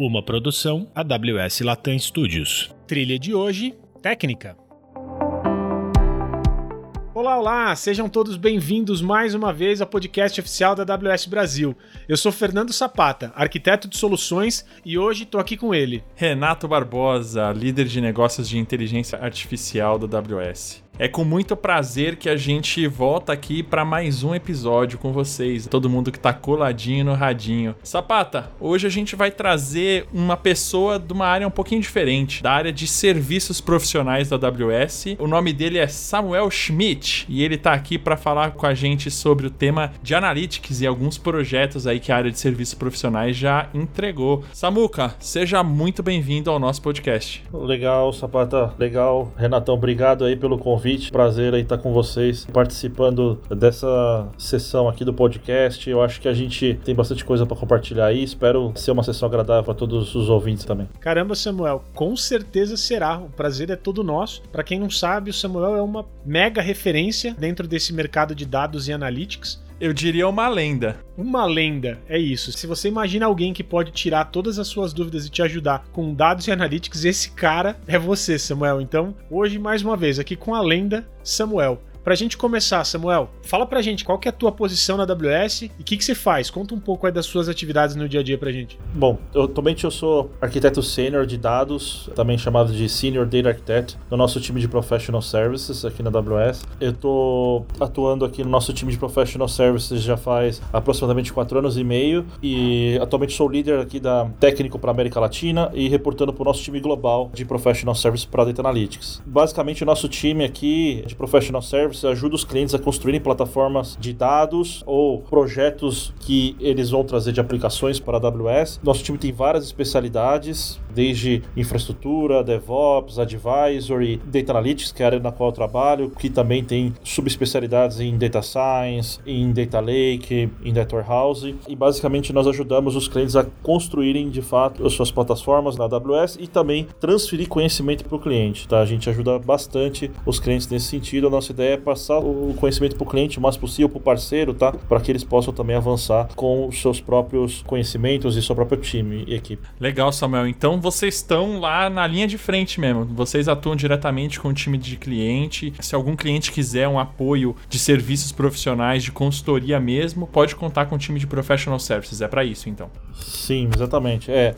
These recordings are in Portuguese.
Uma produção AWS Latam Studios. Trilha de hoje, técnica. Olá, olá! Sejam todos bem-vindos mais uma vez ao podcast oficial da AWS Brasil. Eu sou Fernando Sapata, arquiteto de soluções, e hoje estou aqui com ele. Renato Barbosa, líder de negócios de inteligência artificial da AWS. É com muito prazer que a gente volta aqui para mais um episódio com vocês, todo mundo que tá coladinho no radinho. Sapata, hoje a gente vai trazer uma pessoa de uma área um pouquinho diferente, da área de serviços profissionais da AWS. O nome dele é Samuel Schmidt e ele tá aqui para falar com a gente sobre o tema de analytics e alguns projetos aí que a área de serviços profissionais já entregou. Samuca, seja muito bem-vindo ao nosso podcast. Legal, Sapata, legal. Renatão, obrigado aí pelo convite convite. Prazer aí estar com vocês, participando dessa sessão aqui do podcast. Eu acho que a gente tem bastante coisa para compartilhar aí. Espero ser uma sessão agradável para todos os ouvintes também. Caramba, Samuel, com certeza será. O prazer é todo nosso. Para quem não sabe, o Samuel é uma mega referência dentro desse mercado de dados e analytics. Eu diria uma lenda. Uma lenda, é isso. Se você imagina alguém que pode tirar todas as suas dúvidas e te ajudar com dados e analytics, esse cara é você, Samuel. Então, hoje, mais uma vez, aqui com a lenda Samuel. Pra gente começar, Samuel, fala pra gente qual que é a tua posição na AWS e o que, que você faz. Conta um pouco aí das suas atividades no dia a dia pra gente. Bom, eu, eu sou arquiteto sênior de dados, também chamado de Senior Data Architect, no nosso time de Professional Services aqui na AWS. Eu tô atuando aqui no nosso time de Professional Services já faz aproximadamente quatro anos e meio e atualmente sou líder aqui da técnico para América Latina e reportando para o nosso time global de Professional Services para Data Analytics. Basicamente, o nosso time aqui de Professional Services ajuda os clientes a construírem plataformas de dados ou projetos que eles vão trazer de aplicações para a AWS. Nosso time tem várias especialidades, desde infraestrutura, DevOps, Advisory, Data Analytics, que é a área na qual eu trabalho, que também tem subespecialidades em Data Science, em Data Lake, em Data Warehouse. E basicamente nós ajudamos os clientes a construírem de fato as suas plataformas na AWS e também transferir conhecimento para o cliente. Tá? A gente ajuda bastante os clientes nesse sentido. A nossa ideia é passar o conhecimento para o cliente o mais possível, para o parceiro, tá? Para que eles possam também avançar com os seus próprios conhecimentos e seu próprio time e equipe. Legal, Samuel. Então vocês estão lá na linha de frente mesmo. Vocês atuam diretamente com o time de cliente. Se algum cliente quiser um apoio de serviços profissionais, de consultoria mesmo, pode contar com o time de professional services. É para isso, então. Sim, exatamente. É,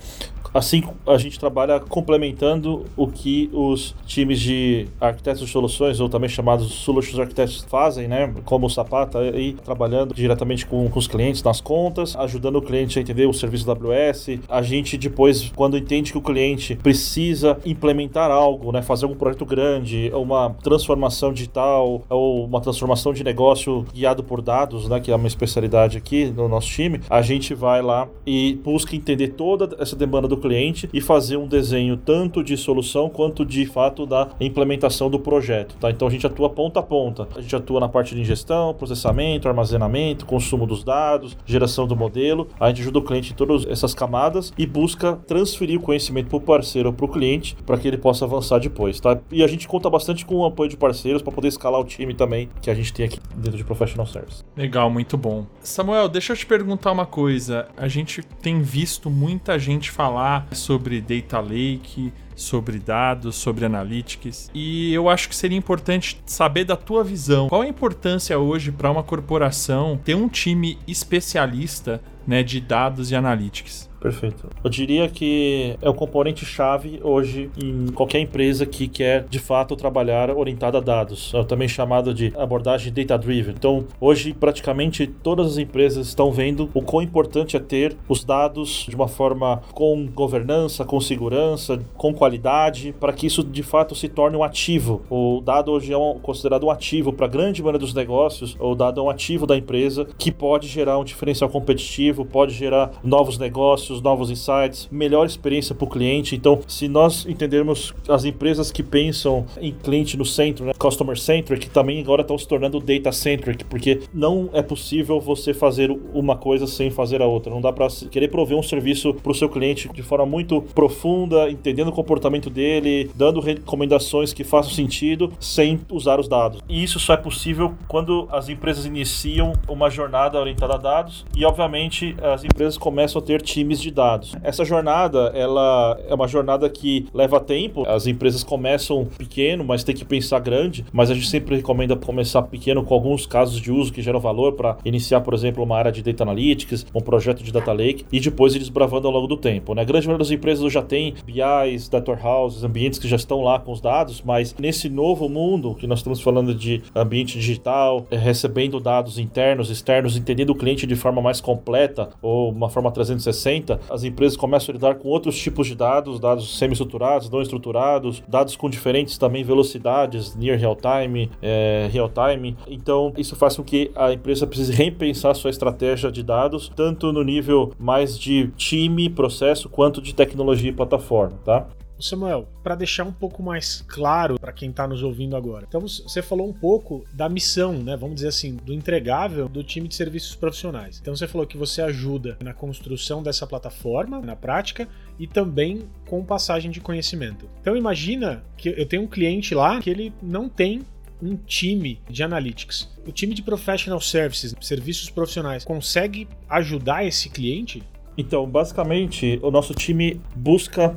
Assim, a gente trabalha complementando o que os times de arquitetos de soluções, ou também chamados Solutions Architects, fazem, né? Como o Sapata, aí trabalhando diretamente com, com os clientes nas contas, ajudando o cliente a entender o serviço AWS. A gente depois, quando entende que o cliente precisa implementar algo, né? Fazer algum projeto grande, uma transformação digital, ou uma transformação de negócio guiado por dados, né? Que é uma especialidade aqui no nosso time, a gente vai lá e busca entender toda essa demanda do cliente e fazer um desenho tanto de solução quanto de fato da implementação do projeto. Tá? Então a gente atua ponta a ponta. A gente atua na parte de ingestão, processamento, armazenamento, consumo dos dados, geração do modelo. A gente ajuda o cliente em todas essas camadas e busca transferir o conhecimento para o parceiro ou para o cliente para que ele possa avançar depois. Tá? E a gente conta bastante com o apoio de parceiros para poder escalar o time também que a gente tem aqui dentro de Professional Service. Legal, muito bom. Samuel, deixa eu te perguntar uma coisa. A gente tem visto muita gente falar sobre data lake, sobre dados, sobre analytics. E eu acho que seria importante saber da tua visão. Qual a importância hoje para uma corporação ter um time especialista né, de dados e analytics? Perfeito. Eu diria que é o componente chave hoje em qualquer empresa que quer de fato trabalhar orientada a dados, é também chamado de abordagem data driven. Então, hoje praticamente todas as empresas estão vendo o quão importante é ter os dados de uma forma com governança, com segurança, com qualidade, para que isso de fato se torne um ativo. O dado hoje é um, considerado um ativo para a grande maioria dos negócios, o dado é um ativo da empresa que pode gerar um diferencial competitivo, pode gerar novos negócios negócios, novos insights, melhor experiência para o cliente. Então, se nós entendermos as empresas que pensam em cliente no centro, né, customer centric, também agora estão se tornando data centric, porque não é possível você fazer uma coisa sem fazer a outra. Não dá para querer prover um serviço para o seu cliente de forma muito profunda, entendendo o comportamento dele, dando recomendações que façam sentido, sem usar os dados. E isso só é possível quando as empresas iniciam uma jornada orientada a dados e, obviamente, as empresas começam a ter times crise de dados. Essa jornada, ela é uma jornada que leva tempo. As empresas começam pequeno, mas tem que pensar grande. Mas a gente sempre recomenda começar pequeno com alguns casos de uso que geram valor para iniciar, por exemplo, uma área de data analytics, um projeto de data lake e depois ir desbravando ao longo do tempo. Né? A grande maioria das empresas já tem BIs, data warehouses, ambientes que já estão lá com os dados, mas nesse novo mundo que nós estamos falando de ambiente digital, é, recebendo dados internos, externos, entendendo o cliente de forma mais completa ou uma forma 360, as empresas começam a lidar com outros tipos de dados, dados semi-estruturados, não estruturados, dados com diferentes também velocidades, near real time, é, real time. Então, isso faz com que a empresa precise repensar sua estratégia de dados, tanto no nível mais de time, processo, quanto de tecnologia e plataforma, tá? Samuel, para deixar um pouco mais claro para quem está nos ouvindo agora. Então você falou um pouco da missão, né? Vamos dizer assim, do entregável do time de serviços profissionais. Então você falou que você ajuda na construção dessa plataforma, na prática, e também com passagem de conhecimento. Então imagina que eu tenho um cliente lá que ele não tem um time de analytics. O time de professional services, serviços profissionais, consegue ajudar esse cliente? Então, basicamente, o nosso time busca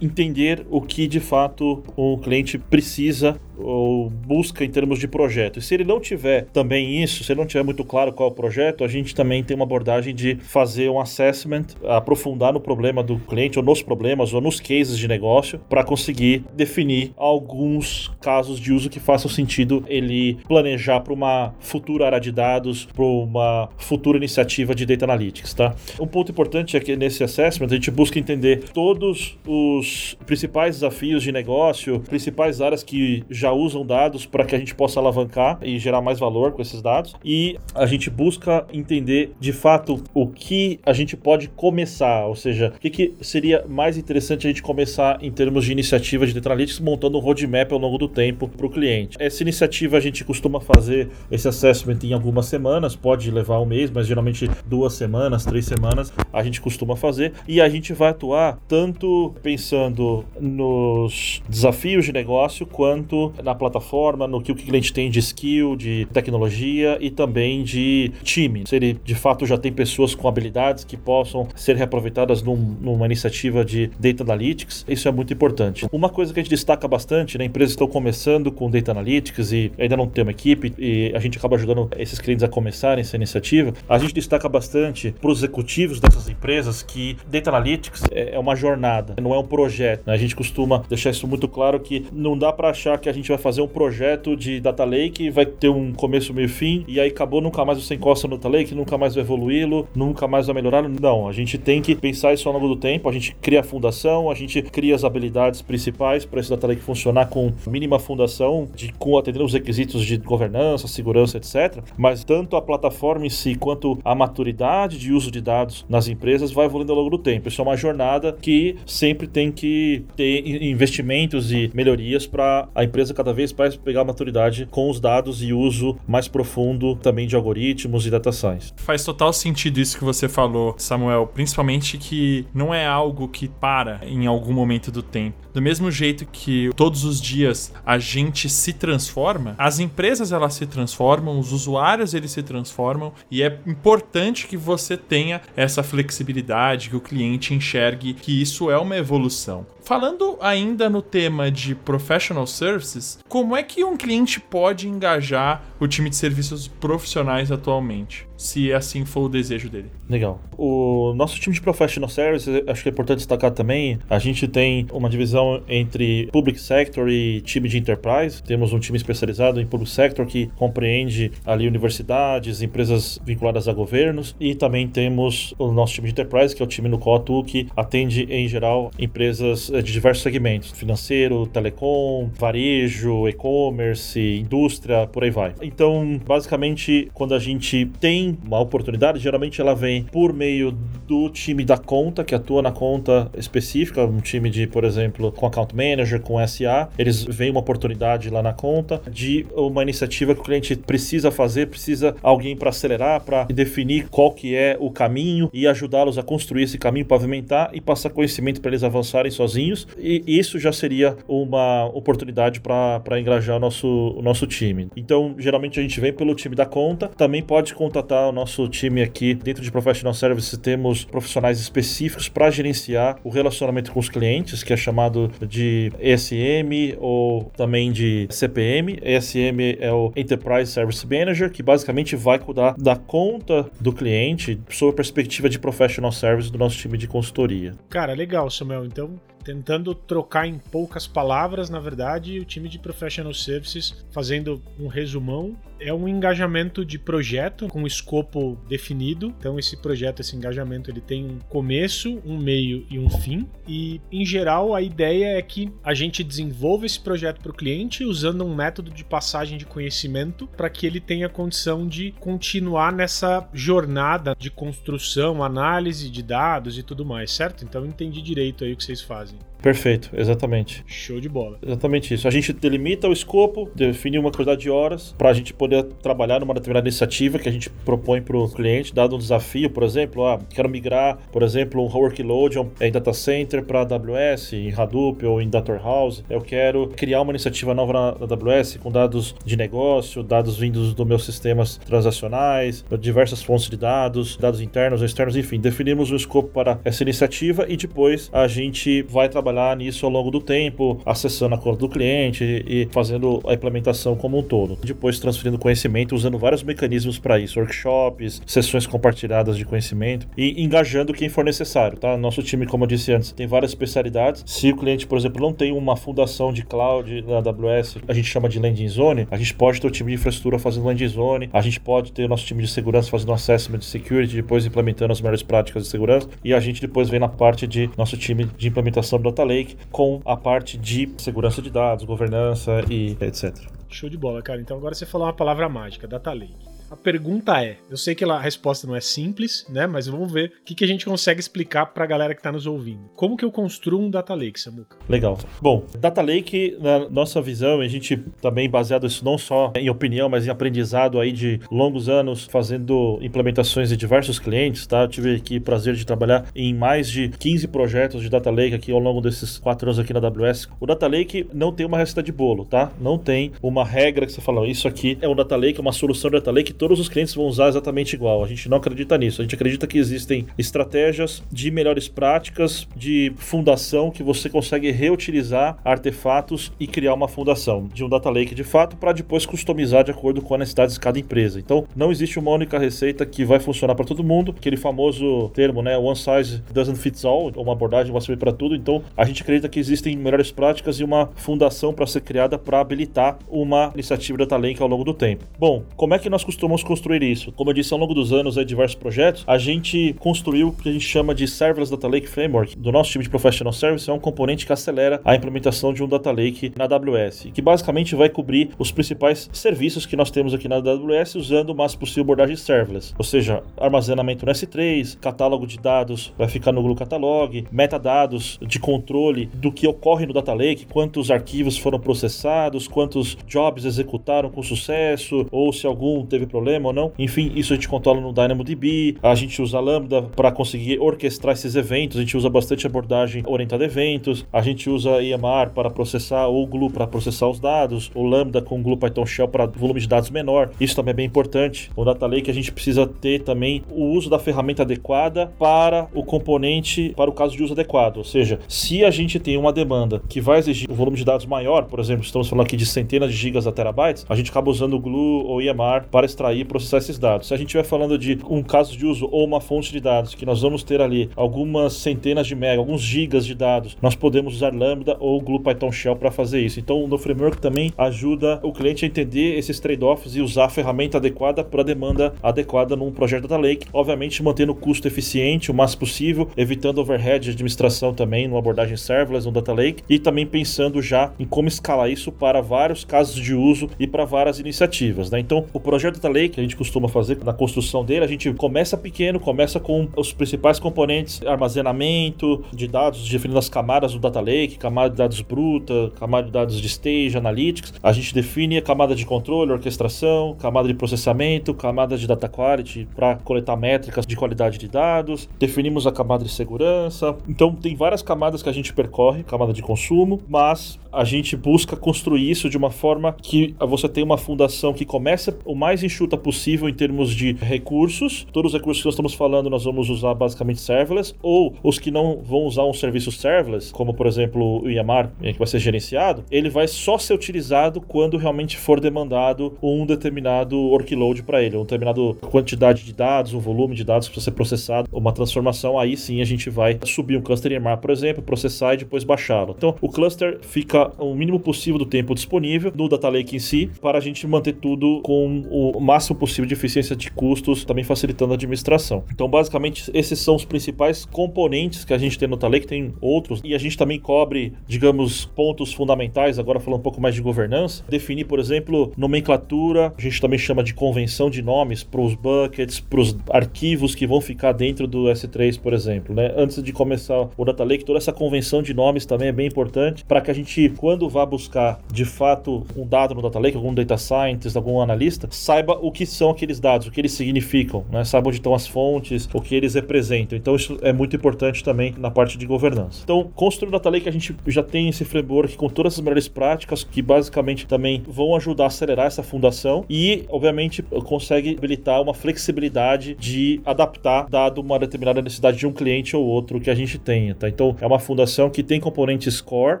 entender o que de fato o cliente precisa ou busca em termos de projeto. E se ele não tiver também isso, se ele não tiver muito claro qual é o projeto, a gente também tem uma abordagem de fazer um assessment, aprofundar no problema do cliente, ou nos problemas, ou nos cases de negócio, para conseguir definir alguns casos de uso que façam sentido ele planejar para uma futura área de dados, para uma futura iniciativa de data analytics, tá? Um ponto importante é que nesse assessment a gente busca entender todos os principais desafios de negócio, principais áreas que já já usam dados para que a gente possa alavancar e gerar mais valor com esses dados. E a gente busca entender de fato o que a gente pode começar, ou seja, o que, que seria mais interessante a gente começar em termos de iniciativa de Data Analytics, montando um roadmap ao longo do tempo para o cliente. Essa iniciativa a gente costuma fazer esse assessment em algumas semanas, pode levar um mês, mas geralmente duas semanas, três semanas a gente costuma fazer e a gente vai atuar tanto pensando nos desafios de negócio quanto na plataforma, no que o cliente tem de skill, de tecnologia e também de time. Se ele de fato já tem pessoas com habilidades que possam ser reaproveitadas num, numa iniciativa de Data Analytics, isso é muito importante. Uma coisa que a gente destaca bastante, né, empresas estão começando com Data Analytics e ainda não tem uma equipe e a gente acaba ajudando esses clientes a começarem essa iniciativa, a gente destaca bastante para os executivos dessas empresas que Data Analytics é, é uma jornada, não é um projeto. Né? A gente costuma deixar isso muito claro que não dá para achar que a gente vai fazer um projeto de Data Lake, vai ter um começo, meio fim, e aí acabou, nunca mais você encosta no Data Lake, nunca mais vai evoluí-lo, nunca mais vai melhorar. Não, a gente tem que pensar isso ao longo do tempo, a gente cria a fundação, a gente cria as habilidades principais para esse Data Lake funcionar com mínima fundação, de, com atendendo os requisitos de governança, segurança, etc. Mas tanto a plataforma em si quanto a maturidade de uso de dados nas empresas vai evoluindo ao longo do tempo. Isso é uma jornada que sempre tem que ter investimentos e melhorias para a empresa cada vez mais pegar maturidade com os dados e uso mais profundo também de algoritmos e data science. Faz total sentido isso que você falou, Samuel, principalmente que não é algo que para em algum momento do tempo. Do mesmo jeito que todos os dias a gente se transforma, as empresas elas se transformam, os usuários eles se transformam e é importante que você tenha essa flexibilidade, que o cliente enxergue que isso é uma evolução. Falando ainda no tema de professional services, como é que um cliente pode engajar o time de serviços profissionais atualmente? Se assim for o desejo dele. Legal. O nosso time de Professional Services, acho que é importante destacar também, a gente tem uma divisão entre Public Sector e time de Enterprise. Temos um time especializado em Public Sector que compreende ali universidades, empresas vinculadas a governos e também temos o nosso time de Enterprise, que é o time no qual atuo, que atende em geral empresas eh, de diversos segmentos, financeiro, telecom, varejo, e-commerce, indústria, por aí vai. Então, basicamente, quando a gente tem uma oportunidade, geralmente ela vem por meio do time da conta, que atua na conta específica, um time de, por exemplo, com account manager, com SA, eles veem uma oportunidade lá na conta de uma iniciativa que o cliente precisa fazer, precisa alguém para acelerar, para definir qual que é o caminho e ajudá-los a construir esse caminho, pavimentar e passar conhecimento para eles avançarem sozinhos. E isso já seria uma oportunidade para engajar o nosso, o nosso time. Então, geralmente a gente vem pelo time da conta, também pode contatar tá? O nosso time aqui, dentro de Professional Services, temos profissionais específicos para gerenciar o relacionamento com os clientes, que é chamado de ESM ou também de CPM. ESM é o Enterprise Service Manager, que basicamente vai cuidar da conta do cliente sob a perspectiva de Professional Service do nosso time de consultoria. Cara, legal, Samuel. Então, tentando trocar em poucas palavras, na verdade, o time de Professional Services, fazendo um resumão, é um engajamento de projeto com escopo definido. Então esse projeto, esse engajamento, ele tem um começo, um meio e um fim. E em geral a ideia é que a gente desenvolva esse projeto para o cliente usando um método de passagem de conhecimento para que ele tenha condição de continuar nessa jornada de construção, análise de dados e tudo mais, certo? Então entendi direito aí o que vocês fazem. жизни. Perfeito, exatamente. Show de bola. Exatamente isso. A gente delimita o escopo, define uma quantidade de horas para a gente poder trabalhar numa determinada iniciativa que a gente propõe para o cliente, dado um desafio, por exemplo, ah, quero migrar, por exemplo, um workload em data center para AWS, em Hadoop ou em Data Warehouse. Eu quero criar uma iniciativa nova na AWS com dados de negócio, dados vindos dos meus sistemas transacionais, diversas fontes de dados, dados internos ou externos, enfim, definimos o escopo para essa iniciativa e depois a gente vai trabalhar trabalhar nisso ao longo do tempo, acessando a conta do cliente e fazendo a implementação como um todo. Depois transferindo conhecimento usando vários mecanismos para isso, workshops, sessões compartilhadas de conhecimento e engajando quem for necessário, tá? Nosso time, como eu disse antes, tem várias especialidades. Se o cliente, por exemplo, não tem uma fundação de cloud na AWS, a gente chama de landing zone, a gente pode ter o time de infraestrutura fazendo landing zone, a gente pode ter o nosso time de segurança fazendo assessment de security, depois implementando as melhores práticas de segurança e a gente depois vem na parte de nosso time de implementação do Data Lake com a parte de segurança de dados, governança e etc. Show de bola, cara. Então agora você falou uma palavra mágica, Data Lake. A pergunta é: eu sei que a resposta não é simples, né? Mas vamos ver o que, que a gente consegue explicar para a galera que está nos ouvindo. Como que eu construo um Data Lake, Samuca? Legal. Bom, Data Lake, na nossa visão, a gente também baseado isso não só em opinião, mas em aprendizado aí de longos anos fazendo implementações de diversos clientes, tá? Eu tive aqui o prazer de trabalhar em mais de 15 projetos de Data Lake aqui ao longo desses quatro anos aqui na AWS. O Data Lake não tem uma receita de bolo, tá? Não tem uma regra que você fala, isso aqui é um Data Lake, é uma solução de Data Lake todos os clientes vão usar exatamente igual. A gente não acredita nisso. A gente acredita que existem estratégias de melhores práticas, de fundação que você consegue reutilizar artefatos e criar uma fundação de um data lake de fato para depois customizar de acordo com as necessidades de cada empresa. Então, não existe uma única receita que vai funcionar para todo mundo. Aquele famoso termo, né, one size doesn't fit all, uma abordagem vai servir para tudo. Então, a gente acredita que existem melhores práticas e uma fundação para ser criada para habilitar uma iniciativa data lake ao longo do tempo. Bom, como é que nós costumamos vamos construir isso. Como eu disse, ao longo dos anos, aí, diversos projetos, a gente construiu o que a gente chama de Serverless Data Lake Framework. Do nosso time de Professional Service, é um componente que acelera a implementação de um Data Lake na AWS, que basicamente vai cobrir os principais serviços que nós temos aqui na AWS usando o máximo possível abordagem serverless. Ou seja, armazenamento no S3, catálogo de dados vai ficar no Google Catalog, metadados de controle do que ocorre no Data Lake, quantos arquivos foram processados, quantos jobs executaram com sucesso, ou se algum teve problema ou não. Enfim, isso a gente controla no DynamoDB. A gente usa Lambda para conseguir orquestrar esses eventos. A gente usa bastante abordagem orientada a eventos. A gente usa EMR para processar ou Glue para processar os dados. O Lambda com Glue Python Shell para volume de dados menor. Isso também é bem importante. O Data Lake a gente precisa ter também o uso da ferramenta adequada para o componente, para o caso de uso adequado. Ou seja, se a gente tem uma demanda que vai exigir um volume de dados maior, por exemplo, estamos falando aqui de centenas de gigas a terabytes, a gente acaba usando Glue ou EMR para extrair extrair e processar esses dados. Se a gente estiver falando de um caso de uso ou uma fonte de dados que nós vamos ter ali algumas centenas de mega, alguns gigas de dados, nós podemos usar Lambda ou Glue Python Shell para fazer isso. Então, no framework também ajuda o cliente a entender esses trade-offs e usar a ferramenta adequada para a demanda adequada num projeto Data Lake, obviamente mantendo o custo eficiente o mais possível, evitando overhead de administração também numa abordagem serverless no Data Lake e também pensando já em como escalar isso para vários casos de uso e para várias iniciativas. Né? Então, o projeto Data Lake, a gente costuma fazer na construção dele, a gente começa pequeno, começa com os principais componentes, armazenamento de dados, definindo as camadas do Data Lake, camada de dados bruta, camada de dados de stage, analytics. A gente define a camada de controle, orquestração, camada de processamento, camada de data quality para coletar métricas de qualidade de dados. Definimos a camada de segurança. Então tem várias camadas que a gente percorre, camada de consumo, mas a gente busca construir isso de uma forma que você tenha uma fundação que começa o mais enxuto enxuta possível em termos de recursos. Todos os recursos que nós estamos falando, nós vamos usar basicamente serverless, ou os que não vão usar um serviço serverless, como por exemplo o IAMAR, eh, que vai ser gerenciado, ele vai só ser utilizado quando realmente for demandado um determinado workload para ele, uma determinada quantidade de dados, um volume de dados que precisa ser processado, uma transformação, aí sim a gente vai subir um cluster IAMAR, por exemplo, processar e depois baixá-lo. Então, o cluster fica o mínimo possível do tempo disponível no Data Lake em si, para a gente manter tudo com o máximo possível de eficiência de custos, também facilitando a administração. Então, basicamente, esses são os principais componentes que a gente tem no Data Lake, tem outros, e a gente também cobre, digamos, pontos fundamentais, agora falando um pouco mais de governança, definir, por exemplo, nomenclatura, a gente também chama de convenção de nomes para os buckets, para os arquivos que vão ficar dentro do S3, por exemplo, né? Antes de começar o Data Lake, toda essa convenção de nomes também é bem importante para que a gente, quando vá buscar de fato um dado no Data Lake, algum data scientist, algum analista, saiba o que são aqueles dados, o que eles significam, né? Saiba onde estão as fontes, o que eles representam. Então isso é muito importante também na parte de governança. Então, construir o Data Lake, a gente já tem esse framework com todas as melhores práticas que basicamente também vão ajudar a acelerar essa fundação e, obviamente, consegue habilitar uma flexibilidade de adaptar dado uma determinada necessidade de um cliente ou outro que a gente tenha, tá? Então, é uma fundação que tem componentes core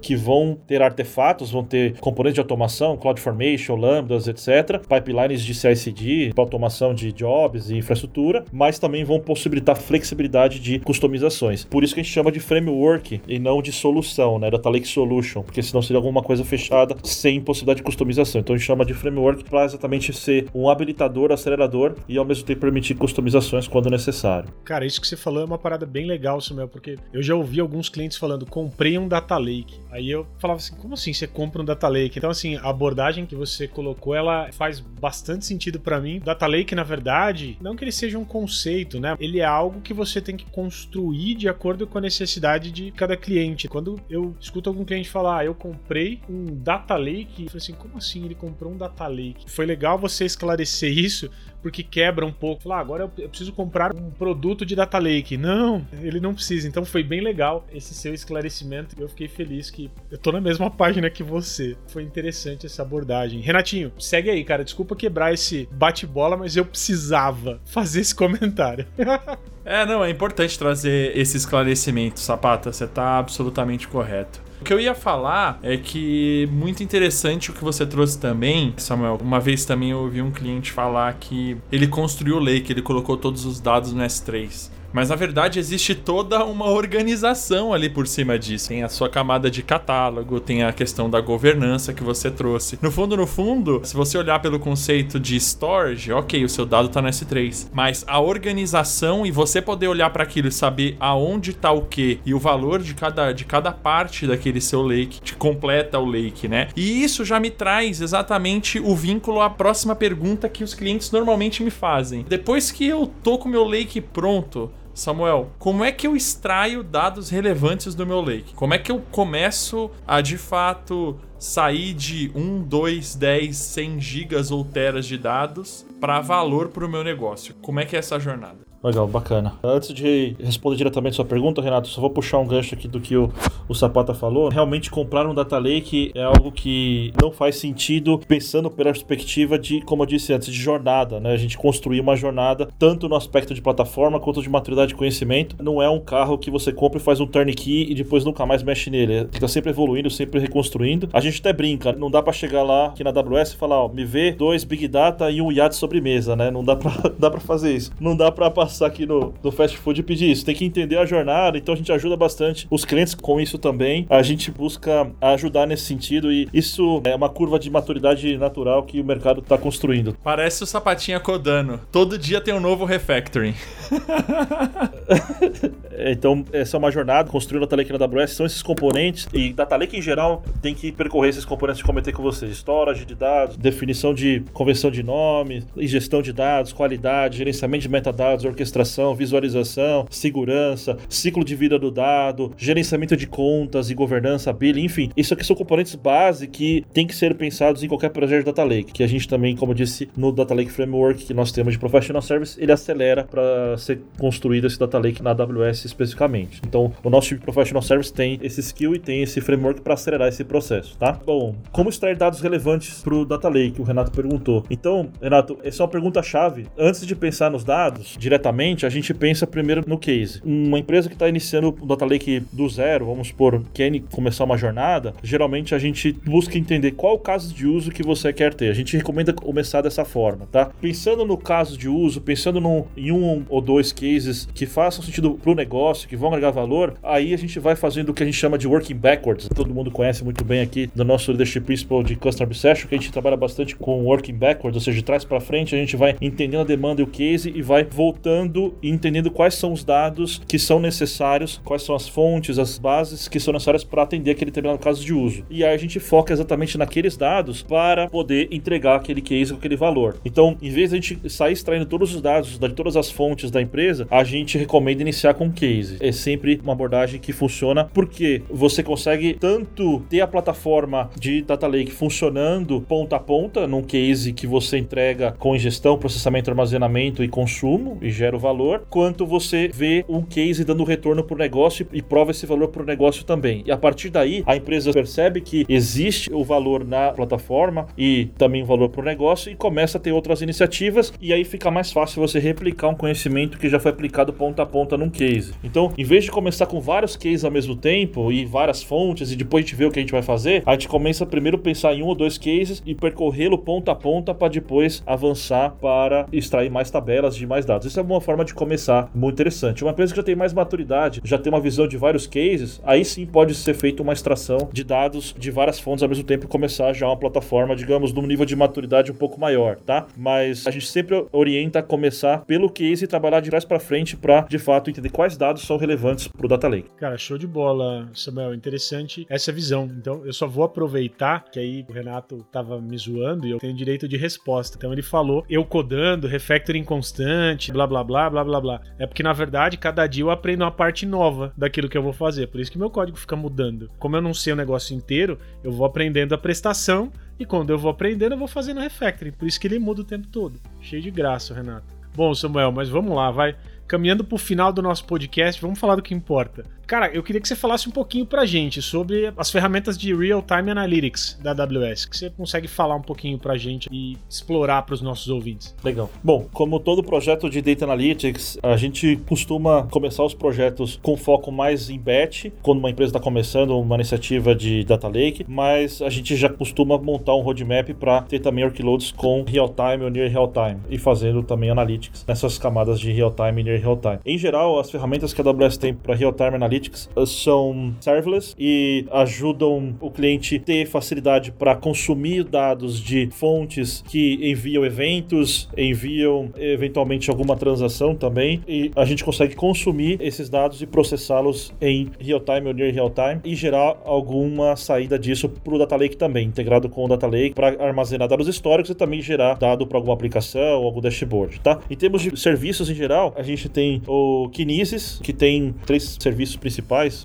que vão ter artefatos, vão ter componentes de automação, CloudFormation, Lambdas, etc. Pipelines de CI/CD, automação de jobs e infraestrutura, mas também vão possibilitar flexibilidade de customizações. Por isso que a gente chama de framework e não de solução, né? Data Lake Solution, porque senão seria alguma coisa fechada sem possibilidade de customização. Então a gente chama de framework para exatamente ser um habilitador, acelerador e ao mesmo tempo permitir customizações quando necessário. Cara, isso que você falou é uma parada bem legal, Samuel, porque eu já ouvi alguns clientes falando, comprei um Data Lake. Aí eu falava assim, como assim você compra um Data Lake? Então, assim, a abordagem que você colocou, ela faz bastante sentido para mim. Data Lake, na verdade, não que ele seja um conceito, né? Ele é algo que você tem que construir de acordo com a necessidade de cada cliente. Quando eu escuto algum cliente falar, ah, eu comprei um Data Lake, eu falei assim, como assim ele comprou um Data Lake? Foi legal você esclarecer isso, porque quebra um pouco. Falar, ah, agora eu preciso comprar um produto de Data Lake. Não, ele não precisa. Então foi bem legal esse seu esclarecimento. Eu fiquei feliz que eu tô na mesma página que você. Foi interessante essa abordagem. Renatinho, segue aí, cara. Desculpa quebrar esse bate-bola, mas eu precisava fazer esse comentário. é, não, é importante trazer esse esclarecimento, Sapata. Você tá absolutamente correto. O que eu ia falar é que muito interessante o que você trouxe também, Samuel. Uma vez também eu ouvi um cliente falar que ele construiu o Lake, ele colocou todos os dados no S3. Mas na verdade existe toda uma organização ali por cima disso. Tem a sua camada de catálogo, tem a questão da governança que você trouxe. No fundo, no fundo, se você olhar pelo conceito de storage, ok, o seu dado está no S3. Mas a organização e você poder olhar para aquilo e saber aonde está o que e o valor de cada, de cada parte daquele seu lake, te completa o lake, né? E isso já me traz exatamente o vínculo à próxima pergunta que os clientes normalmente me fazem. Depois que eu tô com meu lake pronto, Samuel, como é que eu extraio dados relevantes do meu lake? Como é que eu começo a de fato sair de 1, 2, 10, 100 gigas ou teras de dados para valor para o meu negócio? Como é que é essa jornada? Legal, bacana. Antes de responder diretamente sua pergunta, Renato, só vou puxar um gancho aqui do que o, o Sapata falou. Realmente, comprar um data lake é algo que não faz sentido pensando pela perspectiva de, como eu disse antes, de jornada, né? A gente construir uma jornada tanto no aspecto de plataforma quanto de maturidade de conhecimento. Não é um carro que você compra e faz um turnkey e depois nunca mais mexe nele. Ele tá sempre evoluindo, sempre reconstruindo. A gente até brinca, não dá para chegar lá aqui na AWS e falar, ó, me vê dois Big Data e um IAD sobremesa, né? Não dá pra, dá pra fazer isso. Não dá pra passar aqui no, no fast food e pedir isso. Tem que entender a jornada, então a gente ajuda bastante os clientes com isso também. A gente busca ajudar nesse sentido e isso é uma curva de maturidade natural que o mercado está construindo. Parece o sapatinha codando. Todo dia tem um novo refactoring. então, essa é uma jornada. Construir o Data Lake na AWS são esses componentes e Data Lake em geral tem que percorrer esses componentes que comentei com vocês: storage de dados, definição de convenção de nomes, ingestão de dados, qualidade, gerenciamento de metadados, orquestração, visualização, segurança, ciclo de vida do dado, gerenciamento de contas e governança, billing, enfim. Isso aqui são componentes base que tem que ser pensados em qualquer projeto Data Lake, que a gente também, como disse, no Data Lake Framework que nós temos de Professional Service, ele acelera para ser construído esse Data Lake na AWS especificamente. Então, o nosso time de Professional Service tem esse skill e tem esse framework para acelerar esse processo, tá? Bom, como extrair dados relevantes para o Data Lake? O Renato perguntou. Então, Renato, essa é uma pergunta-chave. Antes de pensar nos dados diretamente, a gente pensa primeiro no case. Uma empresa que está iniciando o Data Lake do zero, vamos supor, quer começar uma jornada, geralmente a gente busca entender qual o caso de uso que você quer ter. A gente recomenda começar dessa forma, tá? Pensando no caso de uso, pensando em um ou dois cases que façam sentido para o negócio, que vão agregar valor, aí a gente vai fazendo o que a gente chama de working backwards. Todo mundo conhece muito bem aqui do nosso leadership principle de Customer Obsession, que a gente trabalha bastante com working backwards, ou seja, de trás para frente, a gente vai entendendo a demanda e o case e vai voltando e entendendo quais são os dados que são necessários, quais são as fontes, as bases que são necessárias para atender aquele determinado caso de uso. E aí a gente foca exatamente naqueles dados para poder entregar aquele case com aquele valor. Então, em vez de a gente sair extraindo todos os dados de todas as fontes da empresa, a gente recomenda iniciar com case. É sempre uma abordagem que funciona porque você consegue tanto ter a plataforma de Data Lake funcionando ponta a ponta num case que você entrega com ingestão, processamento, armazenamento e consumo e gera o valor, quanto você vê um case dando retorno para o negócio e prova esse valor para o negócio também. E a partir daí, a empresa percebe que existe o valor na plataforma e também o valor para o negócio e começa a ter outras iniciativas e aí fica mais fácil você replicar um conhecimento que já foi aplicado ponta a ponta num case. Então, em vez de começar com vários cases ao mesmo tempo e várias fontes e depois a gente vê o que a gente vai fazer, a gente começa primeiro a pensar em um ou dois cases e percorrê-lo ponta a ponta para depois avançar para extrair mais tabelas de mais dados. Isso é uma forma de começar muito interessante. Uma empresa que já tem mais maturidade, já tem uma visão de vários cases, aí sim pode ser feita uma extração de dados de várias fontes ao mesmo tempo e começar já uma plataforma, digamos, num nível de maturidade um pouco maior, tá? Mas a gente sempre orienta a começar pelo case e trabalhar de trás para frente para, de fato, entender quais dados são relevantes para o Data Lake. Cara, show de bola, Samuel. Interessante essa visão. Então, eu só vou aproveitar que aí o Renato tava me zoando e eu tenho direito de resposta. Então, ele falou eu codando, refactoring constante, blá blá blá blá blá blá. É porque, na verdade, cada dia eu aprendo uma parte nova daquilo que eu vou fazer. Por isso que meu código fica mudando. Como eu não sei o negócio inteiro, eu vou aprendendo a prestação e quando eu vou aprendendo, eu vou fazendo refactoring. Por isso que ele muda o tempo todo. Cheio de graça, Renato. Bom, Samuel, mas vamos lá, vai. Caminhando para o final do nosso podcast, vamos falar do que importa. Cara, eu queria que você falasse um pouquinho pra gente sobre as ferramentas de Real-Time Analytics da AWS, que você consegue falar um pouquinho pra gente e explorar para os nossos ouvintes. Legal. Bom, como todo projeto de Data Analytics, a gente costuma começar os projetos com foco mais em batch, quando uma empresa está começando uma iniciativa de Data Lake, mas a gente já costuma montar um roadmap para ter também workloads com real-time ou near real-time e fazendo também analytics nessas camadas de real-time e near real-time. Em geral, as ferramentas que a AWS tem para real-time analytics Analytics são serverless e ajudam o cliente ter facilidade para consumir dados de fontes que enviam eventos, enviam eventualmente alguma transação também, e a gente consegue consumir esses dados e processá-los em real time ou near real time e gerar alguma saída disso para o Data Lake também, integrado com o Data Lake para armazenar dados históricos e também gerar dado para alguma aplicação algum dashboard, tá? Em termos de serviços em geral, a gente tem o Kinesis, que tem três serviços principais,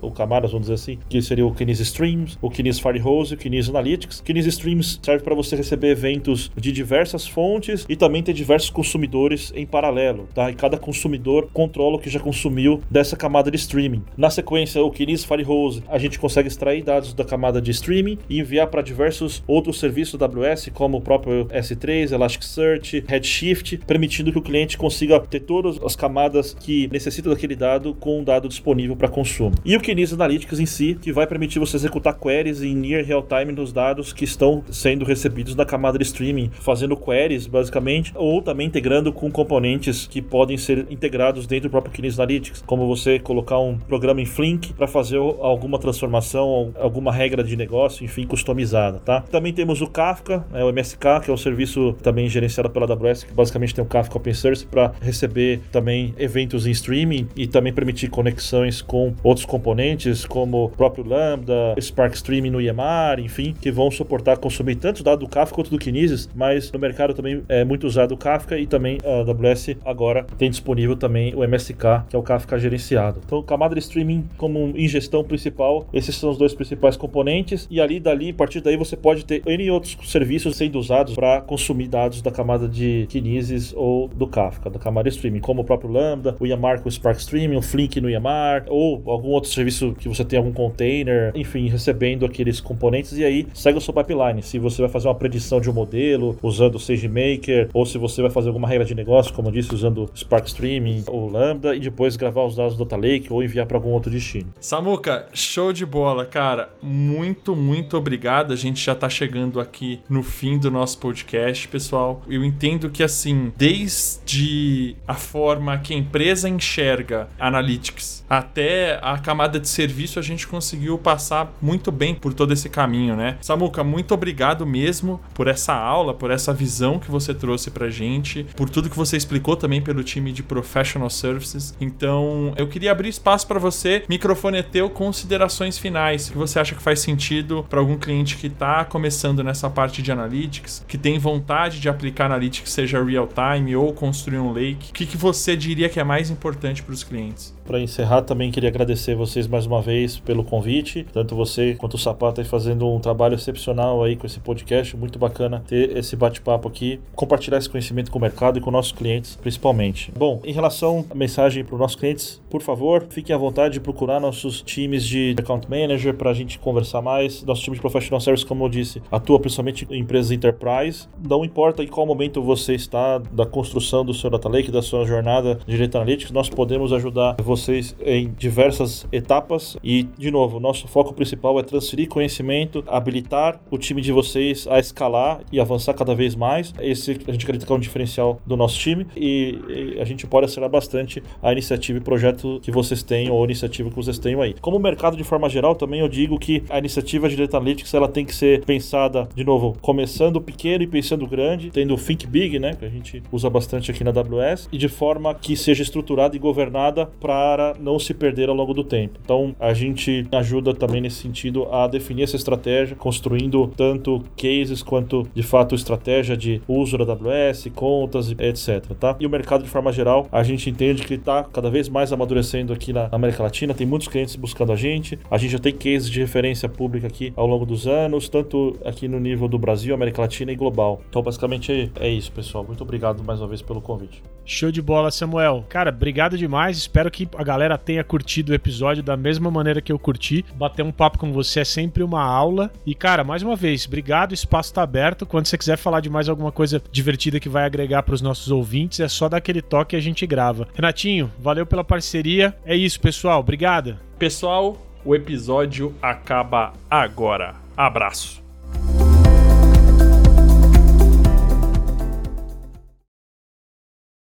ou camadas, vamos dizer assim, que seria o Kinesis Streams, o Kinesis Firehose o Kinesis Analytics. Kinesis Streams serve para você receber eventos de diversas fontes e também ter diversos consumidores em paralelo, tá? E cada consumidor controla o que já consumiu dessa camada de streaming. Na sequência, o Kinesis Firehose, a gente consegue extrair dados da camada de streaming e enviar para diversos outros serviços da AWS, como o próprio S3, Elasticsearch, Redshift, permitindo que o cliente consiga ter todas as camadas que necessita daquele dado com um dado disponível para consumo consumo. E o Kinesis Analytics em si, que vai permitir você executar queries em near real time nos dados que estão sendo recebidos da camada de streaming, fazendo queries basicamente, ou também integrando com componentes que podem ser integrados dentro do próprio Kinesis Analytics, como você colocar um programa em Flink para fazer alguma transformação, alguma regra de negócio, enfim, customizada, tá? Também temos o Kafka, né, o MSK, que é um serviço também gerenciado pela AWS, que basicamente tem o Kafka Open Source para receber também eventos em streaming e também permitir conexões com outros componentes, como o próprio Lambda, Spark Streaming no EMR, enfim, que vão suportar consumir tanto dado do Kafka quanto do Kinesis, mas no mercado também é muito usado o Kafka e também a AWS agora tem disponível também o MSK, que é o Kafka gerenciado. Então, camada de streaming como ingestão principal, esses são os dois principais componentes e ali dali, a partir daí você pode ter N outros serviços sendo usados para consumir dados da camada de Kinesis ou do Kafka, da camada de streaming, como o próprio Lambda, o Yamar com o Spark Streaming, o Flink no Yamar, ou algum outro serviço que você tem algum container, enfim, recebendo aqueles componentes e aí segue o seu pipeline. Se você vai fazer uma predição de um modelo usando o SageMaker, ou se você vai fazer alguma regra de negócio, como eu disse, usando Spark Streaming ou Lambda, e depois gravar os dados do Data Lake ou enviar para algum outro destino. Samuca, show de bola, cara. Muito, muito obrigado. A gente já tá chegando aqui no fim do nosso podcast, pessoal. Eu entendo que, assim, desde a forma que a empresa enxerga Analytics até a camada de serviço, a gente conseguiu passar muito bem por todo esse caminho, né? Samuca, muito obrigado mesmo por essa aula, por essa visão que você trouxe pra gente, por tudo que você explicou também pelo time de Professional Services. Então, eu queria abrir espaço para você. Microfone é teu, considerações finais. Que você acha que faz sentido para algum cliente que está começando nessa parte de analytics, que tem vontade de aplicar analytics, seja real time ou construir um lake? O que, que você diria que é mais importante para os clientes? Para encerrar, também queria agradecer vocês mais uma vez pelo convite, tanto você quanto o Sapata aí fazendo um trabalho excepcional aí com esse podcast, muito bacana ter esse bate-papo aqui, compartilhar esse conhecimento com o mercado e com nossos clientes, principalmente. Bom, em relação à mensagem para os nossos clientes, por favor, fiquem à vontade de procurar nossos times de account manager para a gente conversar mais. Nosso time de professional service, como eu disse, atua principalmente em empresas enterprise. Não importa em qual momento você está da construção do seu data lake, da sua jornada de data analytics, nós podemos ajudar você vocês em diversas etapas e, de novo, nosso foco principal é transferir conhecimento, habilitar o time de vocês a escalar e avançar cada vez mais. Esse a gente acredita que é um diferencial do nosso time e, e a gente pode acelerar bastante a iniciativa e projeto que vocês têm ou a iniciativa que vocês tenham aí. Como mercado de forma geral, também eu digo que a iniciativa de Data Analytics ela tem que ser pensada, de novo, começando pequeno e pensando grande, tendo o Think Big, né, que a gente usa bastante aqui na AWS, e de forma que seja estruturada e governada para para não se perder ao longo do tempo. Então a gente ajuda também nesse sentido a definir essa estratégia, construindo tanto cases quanto de fato estratégia de uso da AWS, contas, etc. Tá? E o mercado de forma geral, a gente entende que está cada vez mais amadurecendo aqui na América Latina, tem muitos clientes buscando a gente, a gente já tem cases de referência pública aqui ao longo dos anos, tanto aqui no nível do Brasil, América Latina e global. Então basicamente é isso, pessoal. Muito obrigado mais uma vez pelo convite. Show de bola, Samuel. Cara, obrigado demais. Espero que a galera tenha curtido o episódio da mesma maneira que eu curti. Bater um papo com você é sempre uma aula. E, cara, mais uma vez, obrigado. O espaço está aberto. Quando você quiser falar de mais alguma coisa divertida que vai agregar para os nossos ouvintes, é só dar aquele toque e a gente grava. Renatinho, valeu pela parceria. É isso, pessoal. Obrigado. Pessoal, o episódio acaba agora. Abraço.